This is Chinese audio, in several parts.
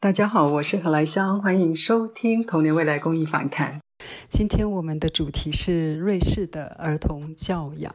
大家好，我是何来香，欢迎收听童年未来公益访谈。今天我们的主题是瑞士的儿童教养。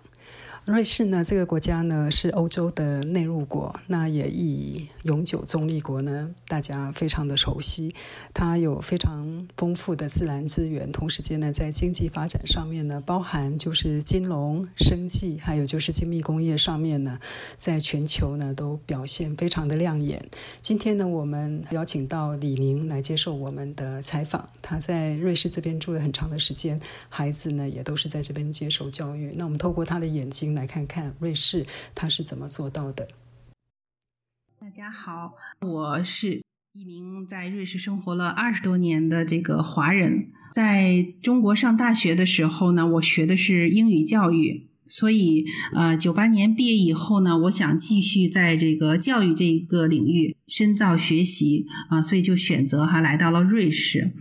瑞士呢，这个国家呢是欧洲的内陆国，那也以永久中立国呢，大家非常的熟悉。它有非常丰富的自然资源，同时间呢，在经济发展上面呢，包含就是金融、生计，还有就是精密工业上面呢，在全球呢都表现非常的亮眼。今天呢，我们邀请到李宁来接受我们的采访。他在瑞士这边住了很长的时间，孩子呢也都是在这边接受教育。那我们透过他的眼睛。来看看瑞士他是怎么做到的。大家好，我是一名在瑞士生活了二十多年的这个华人，在中国上大学的时候呢，我学的是英语教育。所以，呃，九八年毕业以后呢，我想继续在这个教育这个领域深造学习啊，所以就选择哈来到了瑞士。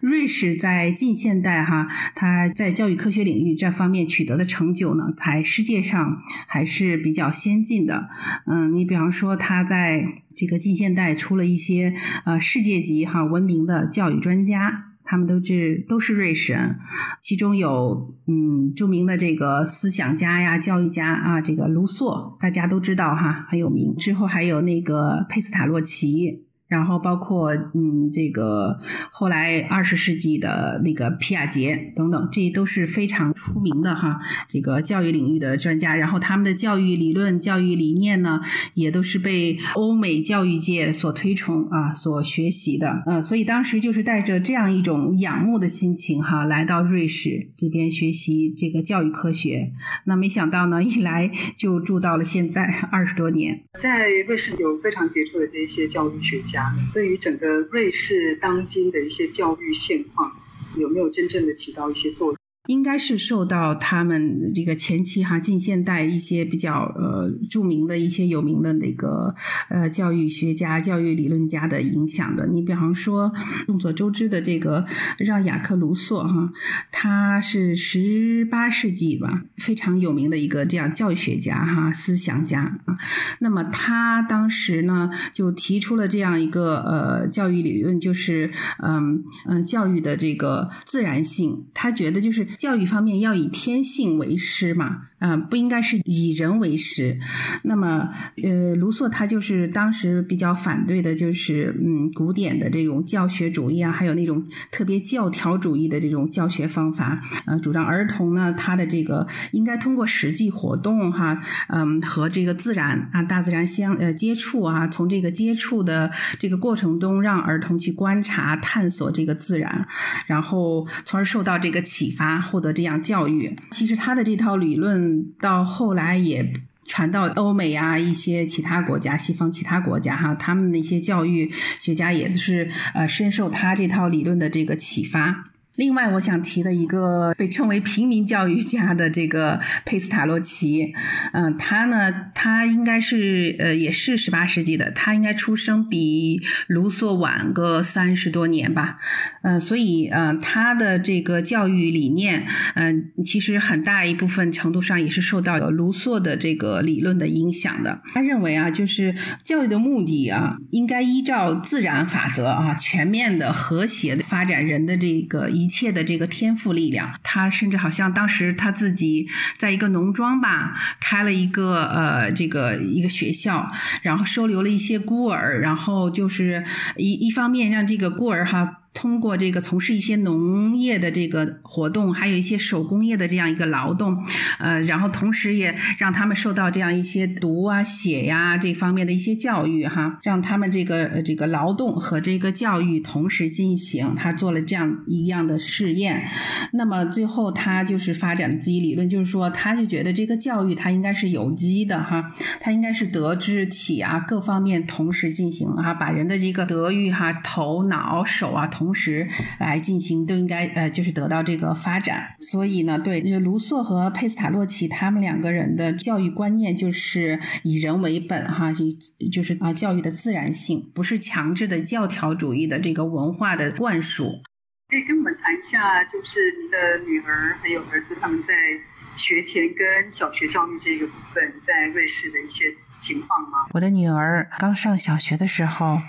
瑞士在近现代哈，它在教育科学领域这方面取得的成就呢，在世界上还是比较先进的。嗯，你比方说，它在这个近现代出了一些呃世界级哈闻名的教育专家。他们都是都是瑞士人，其中有嗯著名的这个思想家呀、教育家啊，这个卢梭大家都知道哈，很有名。之后还有那个佩斯塔洛奇。然后包括嗯，这个后来二十世纪的那个皮亚杰等等，这都是非常出名的哈，这个教育领域的专家。然后他们的教育理论、教育理念呢，也都是被欧美教育界所推崇啊，所学习的。嗯，所以当时就是带着这样一种仰慕的心情哈，来到瑞士这边学习这个教育科学。那没想到呢，一来就住到了现在二十多年。在瑞士有非常杰出的这些教育学家。对于整个瑞士当今的一些教育现况，有没有真正的起到一些作用？应该是受到他们这个前期哈近现代一些比较呃著名的一些有名的那个呃教育学家、教育理论家的影响的。你比方说众所周知的这个让·雅克·卢梭哈，他是十八世纪吧非常有名的一个这样教育学家哈思想家啊。那么他当时呢就提出了这样一个呃教育理论，就是嗯嗯教育的这个自然性，他觉得就是。教育方面要以天性为师嘛，啊，不应该是以人为师。那么，呃，卢梭他就是当时比较反对的，就是嗯，古典的这种教学主义啊，还有那种特别教条主义的这种教学方法。呃，主张儿童呢，他的这个应该通过实际活动哈，嗯，和这个自然啊，大自然相呃接触啊，从这个接触的这个过程中，让儿童去观察、探索这个自然，然后从而受到这个启发。获得这样教育，其实他的这套理论到后来也传到欧美啊，一些其他国家，西方其他国家哈，他们的一些教育学家也是呃深受他这套理论的这个启发。另外，我想提的一个被称为平民教育家的这个佩斯塔洛奇，嗯，他呢，他应该是呃，也是十八世纪的，他应该出生比卢梭晚个三十多年吧，嗯，所以呃，他的这个教育理念，嗯，其实很大一部分程度上也是受到卢梭的这个理论的影响的。他认为啊，就是教育的目的啊，应该依照自然法则啊，全面的、和谐的发展人的这个一。一切的这个天赋力量，他甚至好像当时他自己在一个农庄吧，开了一个呃这个一个学校，然后收留了一些孤儿，然后就是一一方面让这个孤儿哈。通过这个从事一些农业的这个活动，还有一些手工业的这样一个劳动，呃，然后同时也让他们受到这样一些读啊、写呀这方面的一些教育哈，让他们这个这个劳动和这个教育同时进行。他做了这样一样的试验，那么最后他就是发展自己理论，就是说他就觉得这个教育它应该是有机的哈，它应该是德智体啊各方面同时进行啊，把人的这个德育哈、头脑手啊同。同时来进行都应该呃，就是得到这个发展。所以呢，对，就卢梭和佩斯塔洛奇他们两个人的教育观念就是以人为本哈，就就是啊，教育的自然性，不是强制的教条主义的这个文化的灌输。可以跟我们谈一下，就是您的女儿还有儿子他们在学前跟小学教育这个部分，在瑞士的一些情况吗？我的女儿刚上小学的时候，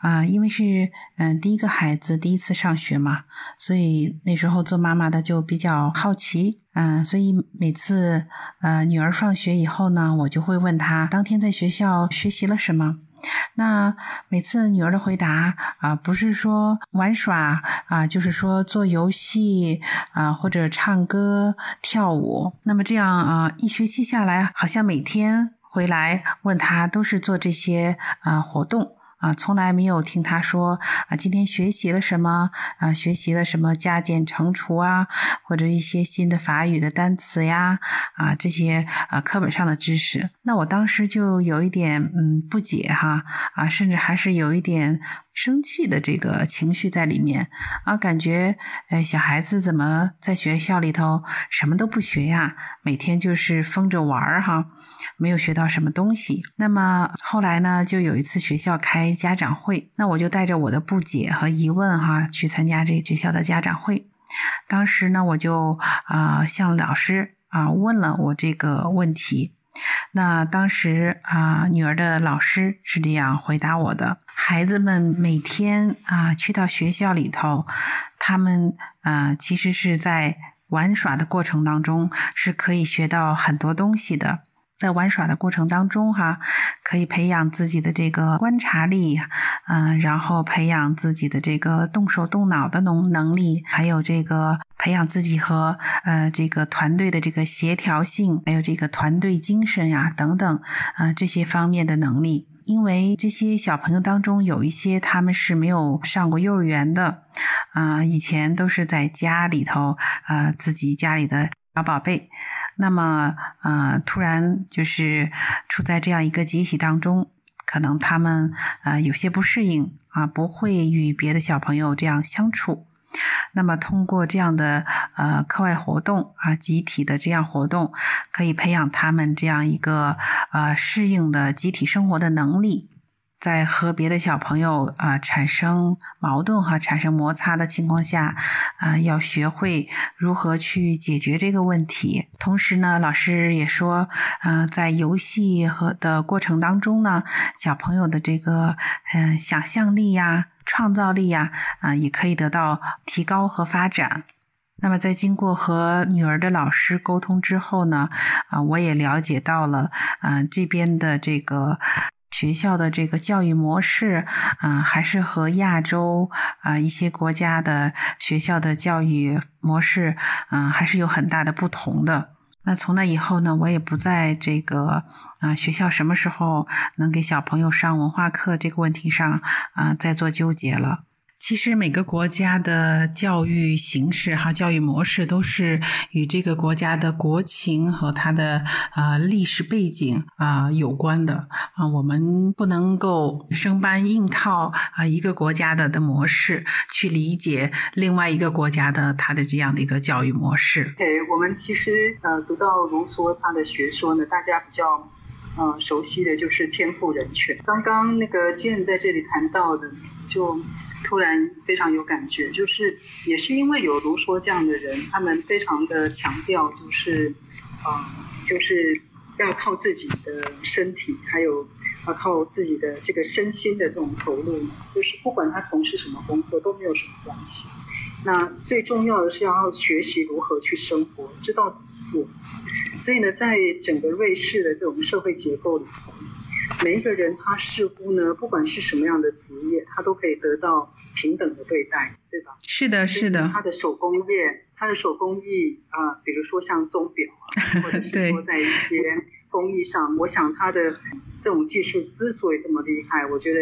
啊，因为是嗯第一个孩子第一次上学嘛，所以那时候做妈妈的就比较好奇，嗯，所以每次呃女儿放学以后呢，我就会问她当天在学校学习了什么。那每次女儿的回答啊，不是说玩耍啊，就是说做游戏啊，或者唱歌跳舞。那么这样啊，一学期下来，好像每天回来问他都是做这些啊活动。啊，从来没有听他说啊，今天学习了什么啊？学习了什么加减乘除啊，或者一些新的法语的单词呀啊，这些啊课本上的知识。那我当时就有一点嗯不解哈啊，甚至还是有一点生气的这个情绪在里面啊，感觉哎小孩子怎么在学校里头什么都不学呀？每天就是疯着玩儿哈。没有学到什么东西。那么后来呢，就有一次学校开家长会，那我就带着我的不解和疑问哈去参加这个学校的家长会。当时呢，我就啊向老师啊问了我这个问题。那当时啊，女儿的老师是这样回答我的：孩子们每天啊去到学校里头，他们啊其实是在玩耍的过程当中是可以学到很多东西的。在玩耍的过程当中，哈，可以培养自己的这个观察力，嗯，然后培养自己的这个动手动脑的能能力，还有这个培养自己和呃这个团队的这个协调性，还有这个团队精神呀等等，啊这些方面的能力。因为这些小朋友当中有一些他们是没有上过幼儿园的，啊，以前都是在家里头啊自己家里的。小宝贝，那么呃，突然就是处在这样一个集体当中，可能他们呃有些不适应啊，不会与别的小朋友这样相处。那么通过这样的呃课外活动啊，集体的这样活动，可以培养他们这样一个呃适应的集体生活的能力。在和别的小朋友啊产生矛盾哈、产生摩擦的情况下，啊，要学会如何去解决这个问题。同时呢，老师也说，嗯，在游戏和的过程当中呢，小朋友的这个嗯想象力呀、创造力呀，啊，也可以得到提高和发展。那么，在经过和女儿的老师沟通之后呢，啊，我也了解到了，嗯，这边的这个。学校的这个教育模式，啊，还是和亚洲啊一些国家的学校的教育模式，嗯，还是有很大的不同的。那从那以后呢，我也不在这个啊学校什么时候能给小朋友上文化课这个问题上啊再做纠结了。其实每个国家的教育形式哈，教育模式都是与这个国家的国情和它的啊历史背景啊有关的啊。我们不能够生搬硬套啊一个国家的的模式去理解另外一个国家的它的这样的一个教育模式。对，我们其实呃读到卢梭他的学说呢，大家比较呃熟悉的就是天赋人权。刚刚那个建在这里谈到的就。突然非常有感觉，就是也是因为有卢梭这样的人，他们非常的强调，就是，嗯，就是要靠自己的身体，还有要靠自己的这个身心的这种投入，就是不管他从事什么工作都没有什么关系。那最重要的是要学习如何去生活，知道怎么做。所以呢，在整个瑞士的这种社会结构里头。每一个人，他似乎呢，不管是什么样的职业，他都可以得到平等的对待，对吧？是的，是的。他的手工业，他的手工艺啊，比如说像钟表啊，或者是 说在一些工艺上，我想他的这种技术之所以这么厉害，我觉得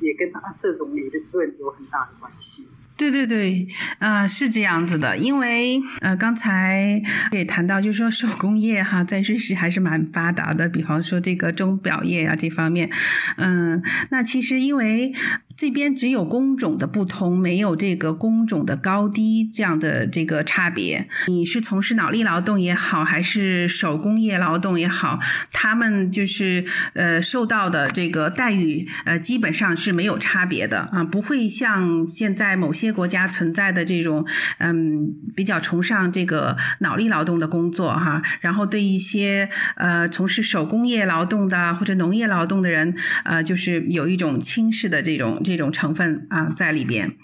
也跟他这种理论有很大的关系。对对对，啊，是这样子的，因为呃，刚才也谈到，就是说手工业哈，在瑞士还是蛮发达的，比方说这个钟表业啊这方面，嗯，那其实因为。这边只有工种的不同，没有这个工种的高低这样的这个差别。你是从事脑力劳动也好，还是手工业劳动也好，他们就是呃受到的这个待遇呃基本上是没有差别的啊，不会像现在某些国家存在的这种嗯比较崇尚这个脑力劳动的工作哈，然后对一些呃从事手工业劳动的或者农业劳动的人呃就是有一种轻视的这种。这种成分啊在里边，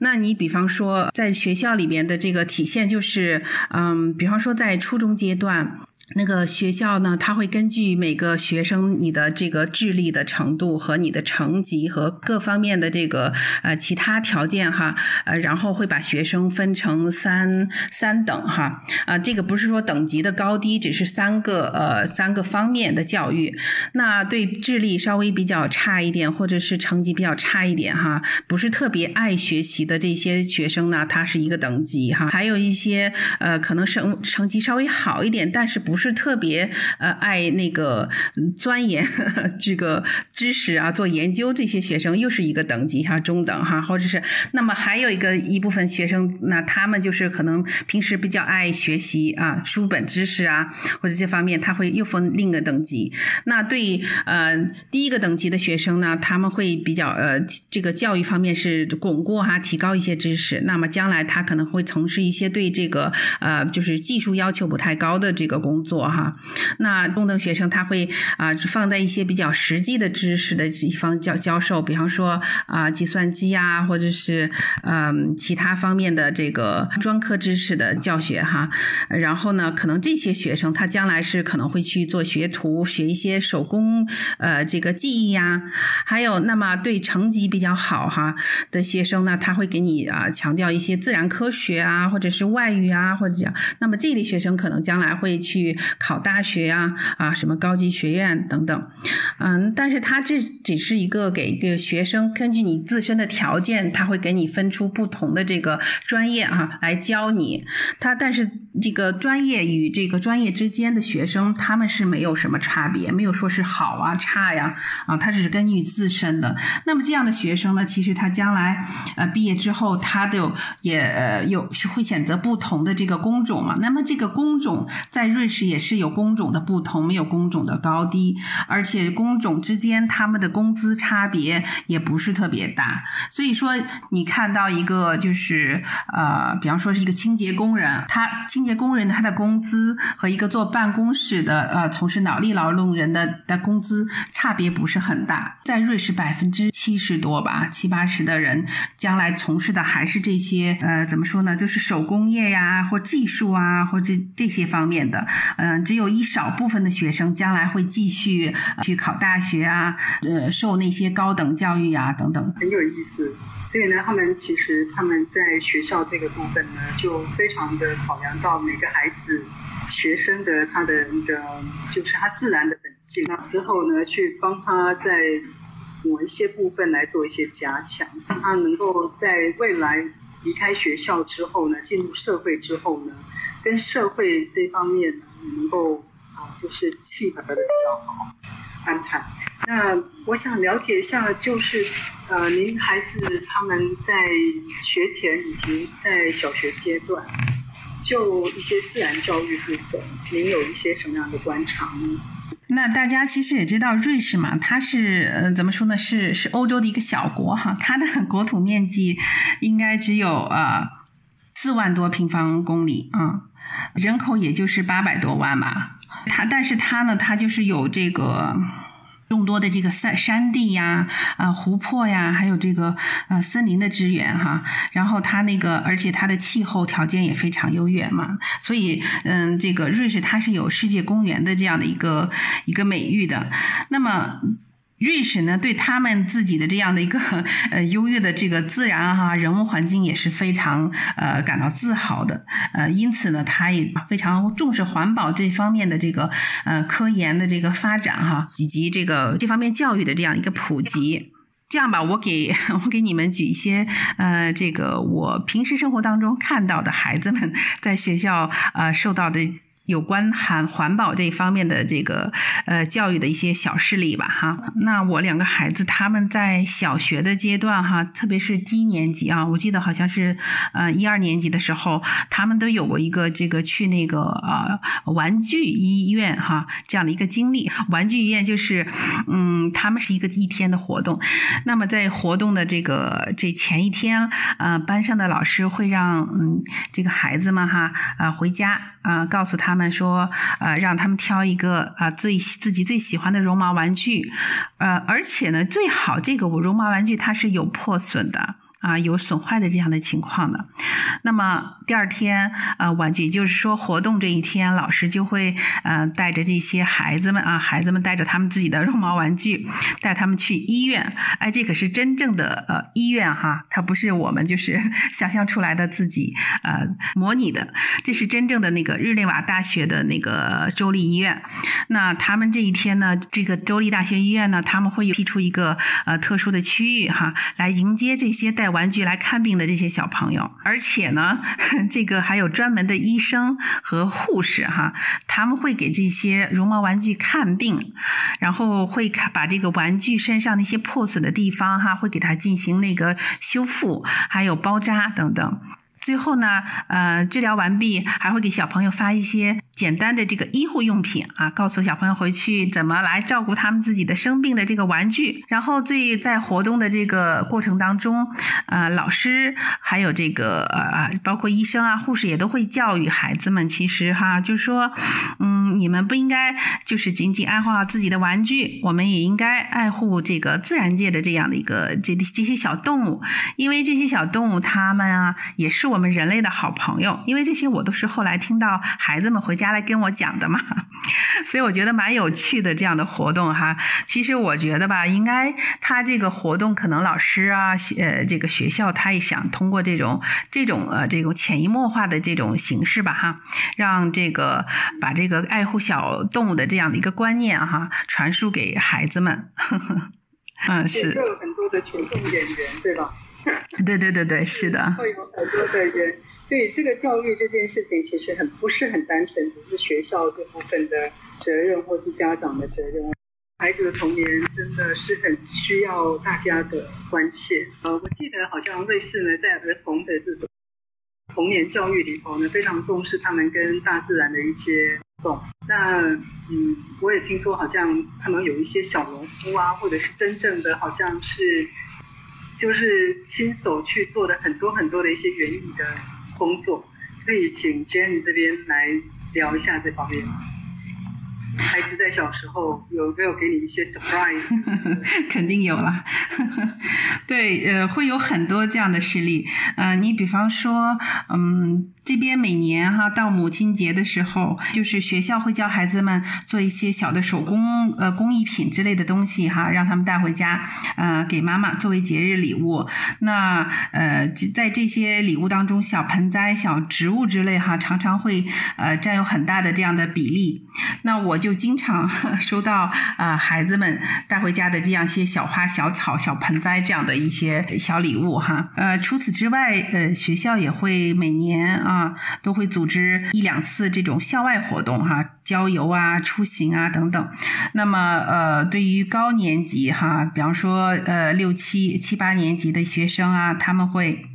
那你比方说在学校里边的这个体现就是，嗯，比方说在初中阶段。那个学校呢，他会根据每个学生你的这个智力的程度和你的成绩和各方面的这个呃其他条件哈，呃，然后会把学生分成三三等哈，啊，这个不是说等级的高低，只是三个呃三个方面的教育。那对智力稍微比较差一点，或者是成绩比较差一点哈，不是特别爱学习的这些学生呢，他是一个等级哈。还有一些呃可能成成绩稍微好一点，但是不是特别呃爱那个钻研 这个知识啊，做研究这些学生又是一个等级哈，中等哈，或者是那么还有一个一部分学生，那他们就是可能平时比较爱学习啊，书本知识啊，或者这方面他会又分另一个等级。那对呃第一个等级的学生呢，他们会比较呃这个教育方面是巩固哈，提高一些知识。那么将来他可能会从事一些对这个呃就是技术要求不太高的这个工作。做哈，那中等学生他会啊放在一些比较实际的知识的地方教教授，比方说啊计算机啊，或者是嗯其他方面的这个专科知识的教学哈。然后呢，可能这些学生他将来是可能会去做学徒，学一些手工呃这个技艺呀。还有那么对成绩比较好哈的学生呢，他会给你啊强调一些自然科学啊，或者是外语啊，或者讲，那么这类学生可能将来会去。考大学呀，啊，什么高级学院等等，嗯，但是他这只是一个给一个学生根据你自身的条件，他会给你分出不同的这个专业啊来教你。他但是这个专业与这个专业之间的学生，他们是没有什么差别，没有说是好啊差呀，啊，他只是根据自身的。那么这样的学生呢，其实他将来呃毕业之后，他就也有会选择不同的这个工种嘛。那么这个工种在瑞士。也是有工种的不同，没有工种的高低，而且工种之间他们的工资差别也不是特别大。所以说，你看到一个就是呃，比方说是一个清洁工人，他清洁工人他的工资和一个坐办公室的呃从事脑力劳动人的的工资差别不是很大。在瑞士，百分之七十多吧，七八十的人将来从事的还是这些呃，怎么说呢？就是手工业呀，或技术啊，或这这些方面的。嗯，只有一少部分的学生将来会继续去考大学啊，呃，受那些高等教育啊等等，很有意思。所以呢，他们其实他们在学校这个部分呢，就非常的考量到每个孩子学生的他的那个就是他自然的本性，那之后呢，去帮他在某一些部分来做一些加强，让他能够在未来离开学校之后呢，进入社会之后呢，跟社会这方面。能够啊，就是契合的比较好安排。那我想了解一下，就是呃，您孩子他们在学前以及在小学阶段，就一些自然教育部分，您有一些什么样的观察呢？那大家其实也知道，瑞士嘛，它是呃怎么说呢？是是欧洲的一个小国哈，它的国土面积应该只有呃四万多平方公里啊。人口也就是八百多万吧，它但是它呢，它就是有这个众多的这个山山地呀、啊湖泊呀，还有这个呃森林的资源哈。然后它那个，而且它的气候条件也非常优越嘛，所以嗯，这个瑞士它是有世界公园的这样的一个一个美誉的。那么。瑞士呢，对他们自己的这样的一个 呃优越的这个自然哈人文环境也是非常呃感到自豪的，呃，因此呢，他也非常重视环保这方面的这个呃科研的这个发展哈，以及这个这方面教育的这样一个普及。这样吧，我给 我给你们举一些呃，这个我平时生活当中看到的孩子们在学校呃受到的。有关环环保这方面的这个呃教育的一些小事例吧哈。那我两个孩子他们在小学的阶段哈，特别是低年级啊，我记得好像是呃一二年级的时候，他们都有过一个这个去那个呃玩具医院哈这样的一个经历。玩具医院就是嗯，他们是一个一天的活动。那么在活动的这个这前一天，呃，班上的老师会让嗯这个孩子们哈啊回家。啊，告诉他们说，呃，让他们挑一个啊最自己最喜欢的绒毛玩具，呃，而且呢，最好这个我绒毛玩具它是有破损的。啊，有损坏的这样的情况的，那么第二天，呃，玩具就是说活动这一天，老师就会，呃，带着这些孩子们啊，孩子们带着他们自己的绒毛玩具，带他们去医院。哎，这可是真正的呃医院哈，它不是我们就是 想象出来的自己呃模拟的，这是真正的那个日内瓦大学的那个州立医院。那他们这一天呢，这个州立大学医院呢，他们会有辟出一个呃特殊的区域哈，来迎接这些带玩具来看病的这些小朋友，而且呢，这个还有专门的医生和护士哈，他们会给这些绒毛玩具看病，然后会把这个玩具身上那些破损的地方哈，会给它进行那个修复，还有包扎等等。最后呢，呃，治疗完毕还会给小朋友发一些。简单的这个医护用品啊，告诉小朋友回去怎么来照顾他们自己的生病的这个玩具。然后最在活动的这个过程当中，呃，老师还有这个呃，包括医生啊、护士也都会教育孩子们，其实哈，就是说，嗯，你们不应该就是仅仅爱护好自己的玩具，我们也应该爱护这个自然界的这样的一个这这些小动物，因为这些小动物它们啊，也是我们人类的好朋友。因为这些我都是后来听到孩子们回家。来跟我讲的嘛，所以我觉得蛮有趣的这样的活动哈。其实我觉得吧，应该他这个活动可能老师啊，呃，这个学校他也想通过这种这种呃这种潜移默化的这种形式吧哈，让这个把这个爱护小动物的这样的一个观念哈传输给孩子们。嗯，是。就有很多的群众演员，对吧？对对对对，是的。会有很多的人。所以，这个教育这件事情其实很不是很单纯，只是学校这部分的责任，或是家长的责任。孩子的童年真的是很需要大家的关切。呃，我记得好像瑞士呢，在儿童的这种童年教育里头呢，非常重视他们跟大自然的一些互动。那，嗯，我也听说好像他们有一些小农夫啊，或者是真正的好像是就是亲手去做的很多很多的一些园艺的。工作可以请 Jenny 这边来聊一下这方面吗？孩子在小时候有没有给你一些 surprise？肯定有了，对，呃，会有很多这样的事例。呃，你比方说，嗯。这边每年哈到母亲节的时候，就是学校会教孩子们做一些小的手工呃工艺品之类的东西哈，让他们带回家，呃给妈妈作为节日礼物。那呃在这些礼物当中，小盆栽、小植物之类哈，常常会呃占有很大的这样的比例。那我就就经常 收到呃孩子们带回家的这样一些小花、小草、小盆栽这样的一些小礼物哈。呃除此之外，呃学校也会每年。啊，都会组织一两次这种校外活动哈，郊游啊、出行啊等等。那么呃，对于高年级哈，比方说呃六七七八年级的学生啊，他们会。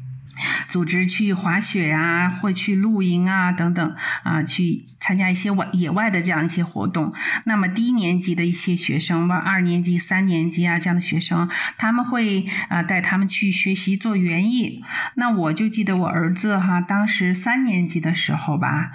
组织去滑雪呀，或去露营啊，等等啊，去参加一些外野外的这样一些活动。那么低年级的一些学生，二年级、三年级啊这样的学生，他们会啊带他们去学习做园艺。那我就记得我儿子哈，当时三年级的时候吧，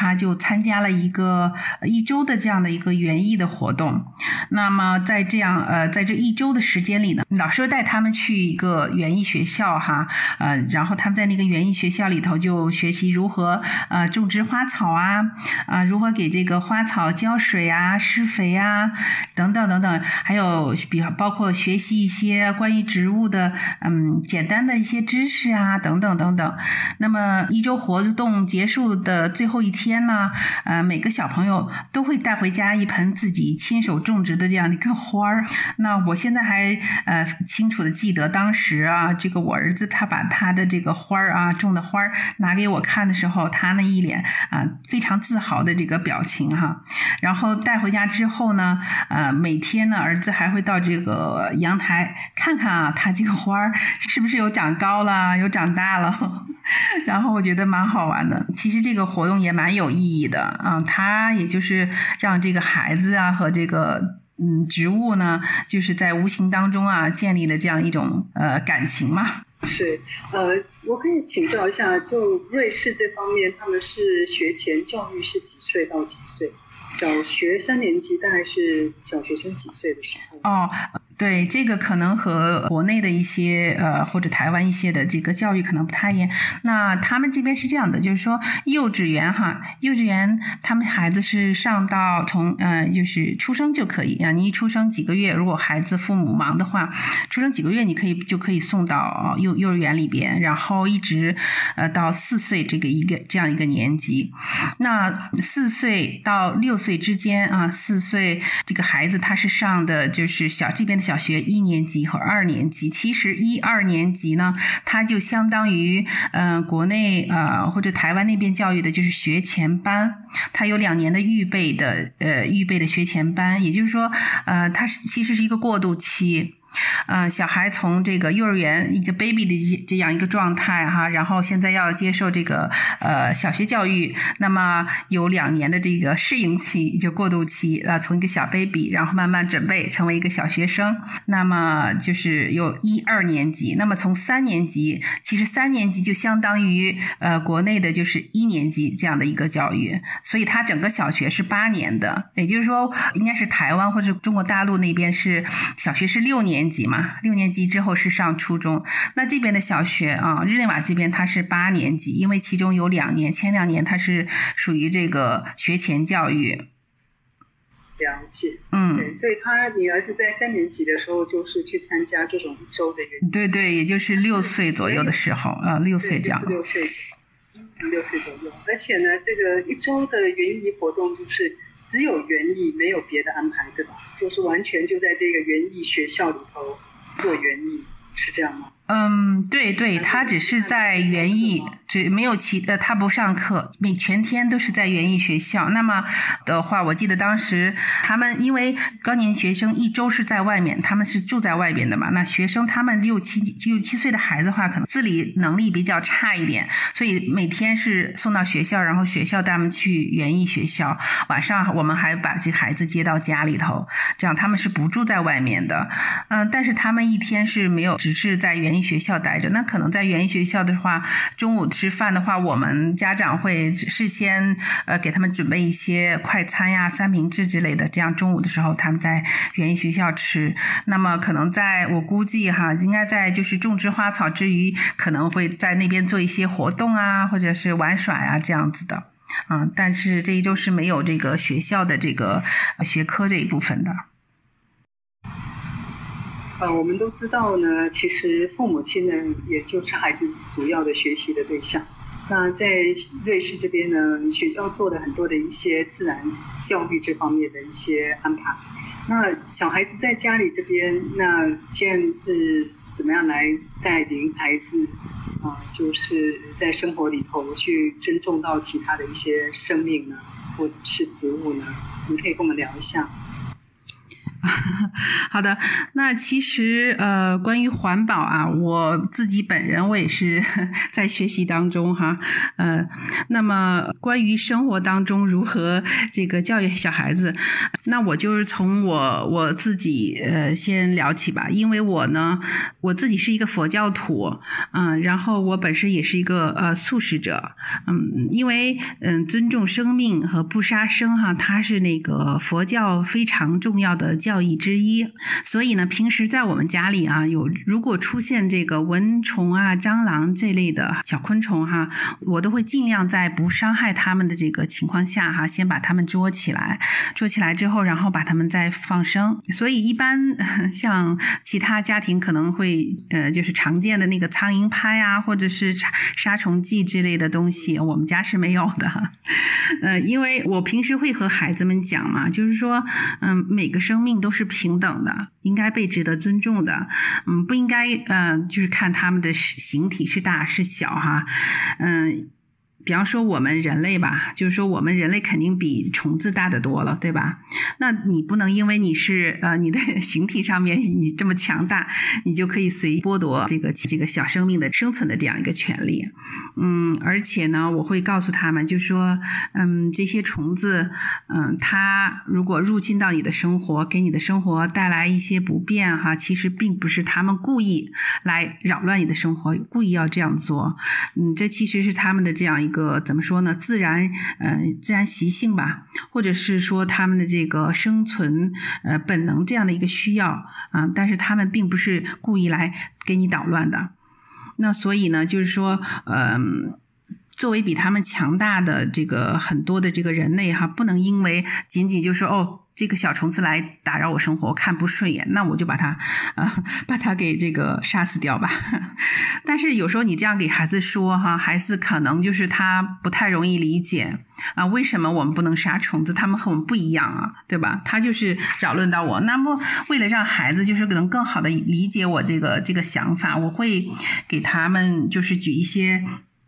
他就参加了一个一周的这样的一个园艺的活动。那么在这样呃，在这一周的时间里呢，老师带他们去一个园艺学校哈，呃，然后他们在那个园艺学校里头就学习如何呃种植花草啊啊，如何给这个花草浇水啊、施肥啊等等等等，还有比包括学习一些关于植物的嗯简单的一些知识啊等等等等。那么一周活动结束的最后一天。天呢，呃，每个小朋友都会带回家一盆自己亲手种植的这样的一个花儿。那我现在还呃清楚的记得当时啊，这个我儿子他把他的这个花儿啊种的花儿拿给我看的时候，他那一脸啊非常自豪的这个表情哈。然后带回家之后呢，呃，每天呢，儿子还会到这个阳台看看啊，他这个花儿是不是有长高了，有长大了。然后我觉得蛮好玩的。其实这个活动也蛮有意义的啊，他也就是让这个孩子啊和这个嗯植物呢，就是在无形当中啊建立了这样一种呃感情嘛。是，呃，我可以请教一下，就瑞士这方面，他们是学前教育是几岁到几岁？小学三年级大概是小学生几岁的时候？哦。对，这个可能和国内的一些呃或者台湾一些的这个教育可能不太一样。那他们这边是这样的，就是说幼稚园哈，幼稚园他们孩子是上到从呃就是出生就可以啊，你一出生几个月，如果孩子父母忙的话，出生几个月你可以就可以送到幼幼儿园里边，然后一直呃到四岁这个一个这样一个年级。那四岁到六岁之间啊，四岁这个孩子他是上的就是小这边的。小小学一年级和二年级，其实一二年级呢，它就相当于嗯国内呃或者台湾那边教育的就是学前班，它有两年的预备的呃预备的学前班，也就是说呃它是其实是一个过渡期。呃，小孩从这个幼儿园一个 baby 的这样一个状态哈，然后现在要接受这个呃小学教育，那么有两年的这个适应期，就过渡期啊，从一个小 baby，然后慢慢准备成为一个小学生，那么就是有一二年级，那么从三年级，其实三年级就相当于呃国内的就是一年级这样的一个教育，所以它整个小学是八年的，也就是说应该是台湾或者中国大陆那边是小学是六年。年级嘛，六年级之后是上初中。那这边的小学啊，日内瓦这边它是八年级，因为其中有两年，前两年它是属于这个学前教育。了解，嗯，对，所以他你儿子在三年级的时候就是去参加这种一周的园。对对，也就是六岁左右的时候啊，六岁这样。六岁，六岁左右。而且呢，这个一周的园艺活动就是。只有园艺，没有别的安排，对吧？就是完全就在这个园艺学校里头做园艺，是这样吗？嗯，对对，他只是在园艺，就没有其呃，他不上课，每全天都是在园艺学校。那么的话，我记得当时他们因为高年学生一周是在外面，他们是住在外边的嘛。那学生他们六七六七岁的孩子的话，可能自理能力比较差一点，所以每天是送到学校，然后学校带他们去园艺学校。晚上我们还把这孩子接到家里头，这样他们是不住在外面的。嗯，但是他们一天是没有，只是在园艺。学校待着，那可能在园艺学校的话，中午吃饭的话，我们家长会事先呃给他们准备一些快餐呀、三明治之类的，这样中午的时候他们在园艺学校吃。那么可能在我估计哈，应该在就是种植花草之余，可能会在那边做一些活动啊，或者是玩耍呀这样子的啊。但是这一周是没有这个学校的这个学科这一部分的。呃，我们都知道呢，其实父母亲呢，也就是孩子主要的学习的对象。那在瑞士这边呢，学校做了很多的一些自然教育这方面的一些安排。那小孩子在家里这边，那现在是怎么样来带领孩子啊？就是在生活里头去尊重到其他的一些生命呢，或是植物呢？你可以跟我们聊一下。好的，那其实呃，关于环保啊，我自己本人我也是 在学习当中哈，呃，那么关于生活当中如何这个教育小孩子，那我就是从我我自己呃先聊起吧，因为我呢，我自己是一个佛教徒，嗯，然后我本身也是一个呃素食者，嗯，因为嗯尊重生命和不杀生哈，它是那个佛教非常重要的教。教义之一，所以呢，平时在我们家里啊，有如果出现这个蚊虫啊、蟑螂这类的小昆虫哈，我都会尽量在不伤害它们的这个情况下哈，先把它们捉起来，捉起来之后，然后把它们再放生。所以一般 像其他家庭可能会呃，就是常见的那个苍蝇拍啊，或者是杀虫剂之类的东西，我们家是没有的。呃，因为我平时会和孩子们讲嘛，就是说，嗯，每个生命都是平等的，应该被值得尊重的，嗯，不应该，嗯，就是看他们的形体是大是小哈，嗯。比方说我们人类吧，就是说我们人类肯定比虫子大得多了，对吧？那你不能因为你是呃你的 形体上面你这么强大，你就可以随意剥夺这个这个小生命的生存的这样一个权利。嗯，而且呢，我会告诉他们，就说嗯这些虫子，嗯它如果入侵到你的生活，给你的生活带来一些不便哈，其实并不是他们故意来扰乱你的生活，故意要这样做。嗯，这其实是他们的这样一。个个怎么说呢？自然，呃，自然习性吧，或者是说他们的这个生存，呃，本能这样的一个需要啊。但是他们并不是故意来给你捣乱的。那所以呢，就是说，嗯，作为比他们强大的这个很多的这个人类哈，不能因为仅仅就说哦。这个小虫子来打扰我生活，看不顺眼，那我就把它，呃，把它给这个杀死掉吧。但是有时候你这样给孩子说哈，孩子可能就是他不太容易理解啊，为什么我们不能杀虫子？他们和我们不一样啊，对吧？他就是扰乱到我。那么为了让孩子就是能更好的理解我这个这个想法，我会给他们就是举一些。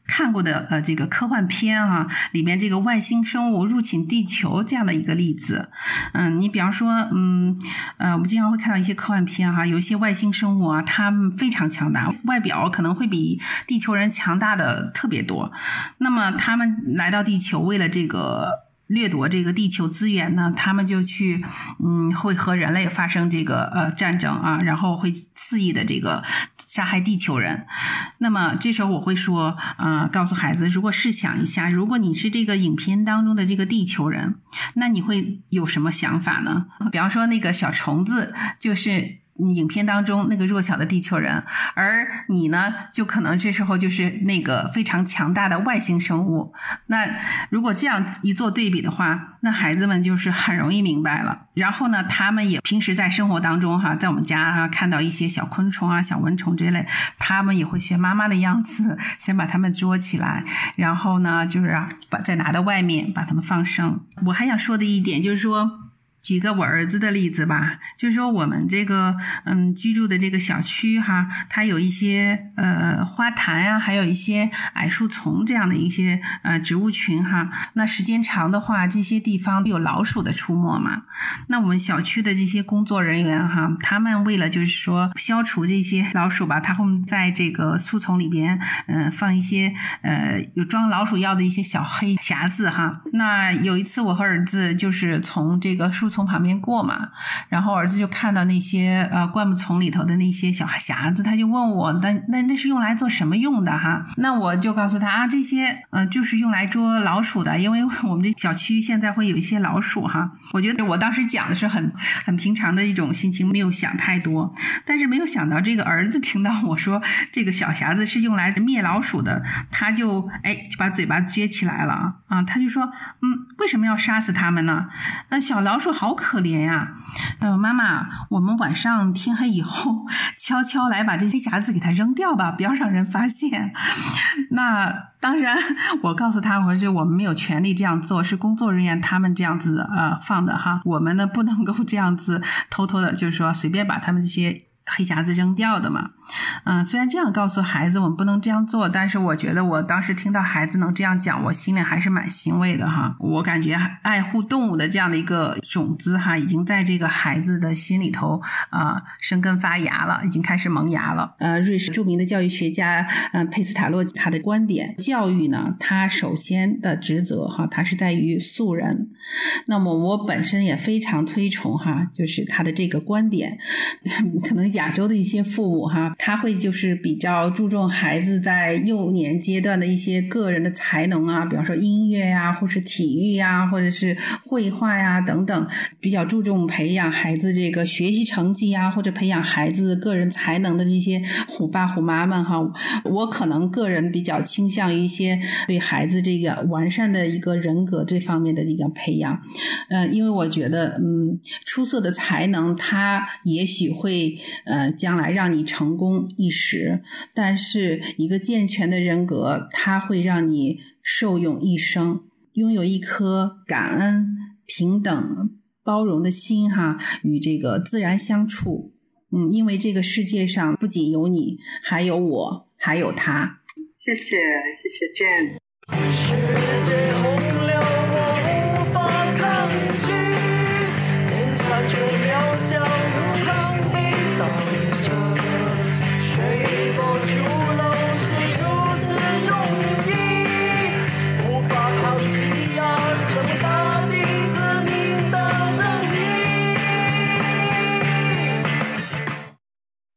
看过的呃这个科幻片啊，里面这个外星生物入侵地球这样的一个例子，嗯，你比方说，嗯呃，我们经常会看到一些科幻片哈，有一些外星生物啊，它们非常强大，外表可能会比地球人强大的特别多。那么他们来到地球，为了这个。掠夺这个地球资源呢，他们就去，嗯，会和人类发生这个呃战争啊，然后会肆意的这个杀害地球人。那么这时候我会说，呃，告诉孩子，如果试想一下，如果你是这个影片当中的这个地球人，那你会有什么想法呢？比方说那个小虫子，就是。影片当中那个弱小的地球人，而你呢，就可能这时候就是那个非常强大的外星生物。那如果这样一做对比的话，那孩子们就是很容易明白了。然后呢，他们也平时在生活当中哈，在我们家啊看到一些小昆虫啊、小蚊虫这类，他们也会学妈妈的样子，先把它们捉起来，然后呢，就是把再拿到外面把它们放生。我还想说的一点就是说。举个我儿子的例子吧，就是说我们这个嗯居住的这个小区哈，它有一些呃花坛啊，还有一些矮树丛这样的一些呃植物群哈。那时间长的话，这些地方有老鼠的出没嘛。那我们小区的这些工作人员哈，他们为了就是说消除这些老鼠吧，他会在这个树丛里边嗯放一些呃有装老鼠药的一些小黑匣子哈。那有一次我和儿子就是从这个树从旁边过嘛，然后儿子就看到那些呃灌木丛里头的那些小匣子，他就问我，那那那是用来做什么用的哈？那我就告诉他啊，这些嗯就是用来捉老鼠的，因为 我们这小区现在会有一些老鼠哈。我觉得我当时讲的是很很平常的一种心情，没有想太多，但是没有想到这个儿子听到我说这个小匣子是用来灭老鼠的，他就哎就把嘴巴撅起来了啊，他就说嗯为什么要杀死他们呢？那小老鼠。好可怜呀！嗯，妈妈，我们晚上天黑以后，悄悄来把这些匣子给它扔掉吧，不要让人发现。那当然，我告诉他，我说我们没有权利这样做，是工作人员他们这样子呃放的哈，我们呢不能够这样子偷偷的，就是说随便把他们这些。黑匣子扔掉的嘛，嗯，虽然这样告诉孩子我们不能这样做，但是我觉得我当时听到孩子能这样讲，我心里还是蛮欣慰的哈。我感觉爱护动物的这样的一个种子哈，已经在这个孩子的心里头啊生根发芽了，已经开始萌芽了。呃，瑞士著名的教育学家嗯佩斯塔洛他的观点，教育呢，他首先的职责哈，他是在于素人。那么我本身也非常推崇哈，就是他的这个观点，可能。亚洲的一些父母哈，他会就是比较注重孩子在幼年阶段的一些个人的才能啊，比方说音乐呀，或是体育呀，或者是绘画呀等等，比较注重培养孩子这个学习成绩呀，或者培养孩子个人才能的这些虎爸虎妈们哈。我可能个人比较倾向于一些对孩子这个完善的一个人格这方面的一个培养，呃，因为我觉得嗯，出色的才能他也许会。呃，将来让你成功功一时，但是一个健全的人格，它会让你受用一生。拥有一颗感恩、平等、包容的心哈，与这个自然相处。嗯，因为这个世界上不仅有你，还有我，还有他。谢谢，谢谢 Jane。